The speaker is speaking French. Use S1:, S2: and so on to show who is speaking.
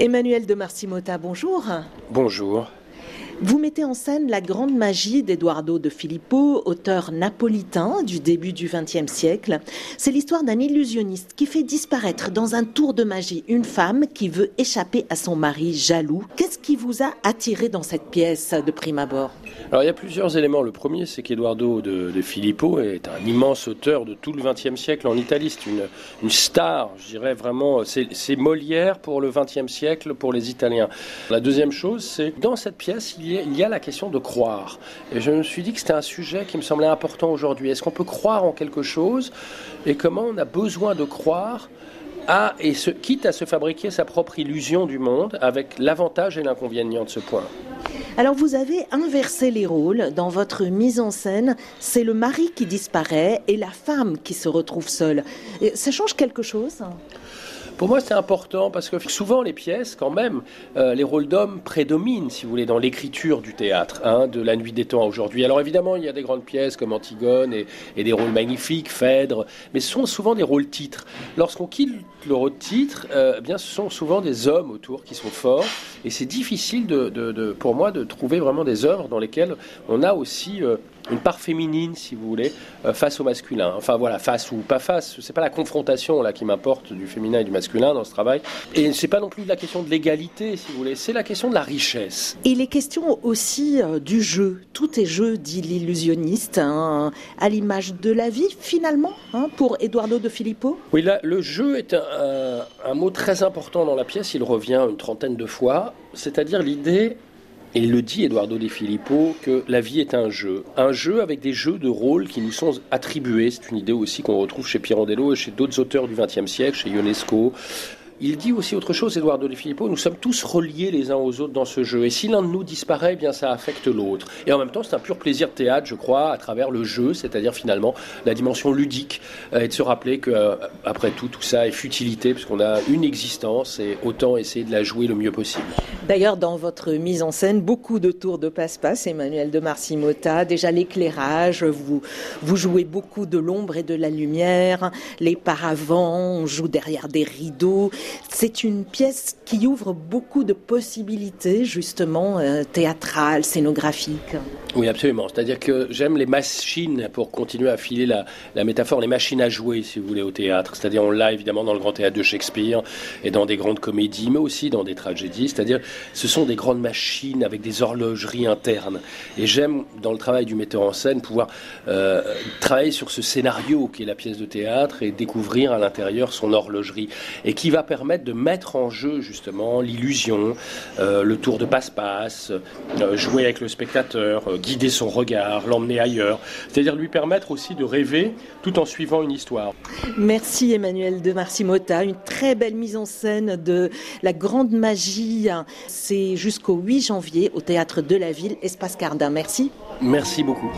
S1: Emmanuel de Marcimota, bonjour.
S2: Bonjour.
S1: Vous mettez en scène la grande magie d'Eduardo de Filippo, auteur napolitain du début du XXe siècle. C'est l'histoire d'un illusionniste qui fait disparaître dans un tour de magie une femme qui veut échapper à son mari jaloux. Qu'est-ce qui vous a attiré dans cette pièce de prime abord?
S2: Alors il y a plusieurs éléments. Le premier, c'est qu'Eduardo de, Filippo est un immense auteur de tout le XXe siècle en Italie. C'est une, star, je dirais vraiment. C'est Molière pour le XXe siècle pour les Italiens. La deuxième chose, c'est dans cette pièce, il il y a la question de croire. Et je me suis dit que c'était un sujet qui me semblait important aujourd'hui. Est-ce qu'on peut croire en quelque chose? Et comment on a besoin de croire à, et se, quitte à se fabriquer sa propre illusion du monde avec l'avantage et l'inconvénient de ce point?
S1: Alors vous avez inversé les rôles dans votre mise en scène. C'est le mari qui disparaît et la femme qui se retrouve seule. Ça change quelque chose?
S2: Pour moi, c'est important parce que souvent, les pièces, quand même, euh, les rôles d'hommes prédominent, si vous voulez, dans l'écriture du théâtre, hein, de La Nuit des Temps aujourd'hui. Alors évidemment, il y a des grandes pièces comme Antigone et, des rôles magnifiques, Phèdre, mais ce sont souvent des rôles titres. Lorsqu'on quitte le rôle titre, euh, eh bien, ce sont souvent des hommes autour qui sont forts, et c'est difficile de, pour moi de trouver vraiment des œuvres dans lesquelles on a aussi euh, une part féminine, si vous voulez, face au masculin. Enfin voilà, face ou pas face. C'est pas la confrontation là qui m'importe du féminin et du masculin dans ce travail. Et c'est pas non plus la question de l'égalité, si vous voulez. C'est la question de la richesse.
S1: Il est question aussi euh, du jeu. Tout est jeu, dit l'illusionniste, hein, à l'image de la vie finalement, hein, pour Eduardo de Filippo.
S2: Oui, là, le jeu est un, un mot très important dans la pièce. Il revient une trentaine de fois. C'est-à-dire l'idée et il le dit, Eduardo De Filippo, que la vie est un jeu. Un jeu avec des jeux de rôle qui nous sont attribués. C'est une idée aussi qu'on retrouve chez Pirandello et chez d'autres auteurs du XXe siècle, chez Ionesco, il dit aussi autre chose, Eduardo De Filippo, nous sommes tous reliés les uns aux autres dans ce jeu. Et si l'un de nous disparaît, eh bien ça affecte l'autre. Et en même temps, c'est un pur plaisir de théâtre, je crois, à travers le jeu, c'est-à-dire finalement la dimension ludique, euh, et de se rappeler que euh, après tout, tout ça est futilité, puisqu'on a une existence et autant essayer de la jouer le mieux possible.
S1: D'ailleurs, dans votre mise en scène, beaucoup de tours de passe-passe, Emmanuel de Marcimota, déjà l'éclairage, vous, vous jouez beaucoup de l'ombre et de la lumière, les paravents, on joue derrière des rideaux. C'est une pièce qui ouvre beaucoup de possibilités, justement, euh, théâtrales, scénographiques.
S2: Oui, absolument. C'est-à-dire que j'aime les machines, pour continuer à filer la, métaphore, les machines à jouer, si vous voulez, au théâtre. C'est-à-dire, on l'a évidemment dans le grand théâtre de Shakespeare et dans des grandes comédies, mais aussi dans des tragédies. C'est-à-dire, ce sont des grandes machines avec des horlogeries internes. Et j'aime, dans le travail du metteur en scène, pouvoir euh, travailler sur ce scénario qui est la pièce de théâtre et découvrir à l'intérieur son horlogerie. Et qui va permettre de mettre en jeu, justement, l'illusion, euh, le tour de passe-passe, euh, jouer avec le spectateur, guider son regard, l'emmener ailleurs, c'est-à-dire lui permettre aussi de rêver tout en suivant une histoire.
S1: Merci Emmanuel de Marcimota, une très belle mise en scène de la grande magie. C'est jusqu'au 8 janvier au théâtre de la ville, Espace Cardin. Merci.
S2: Merci beaucoup.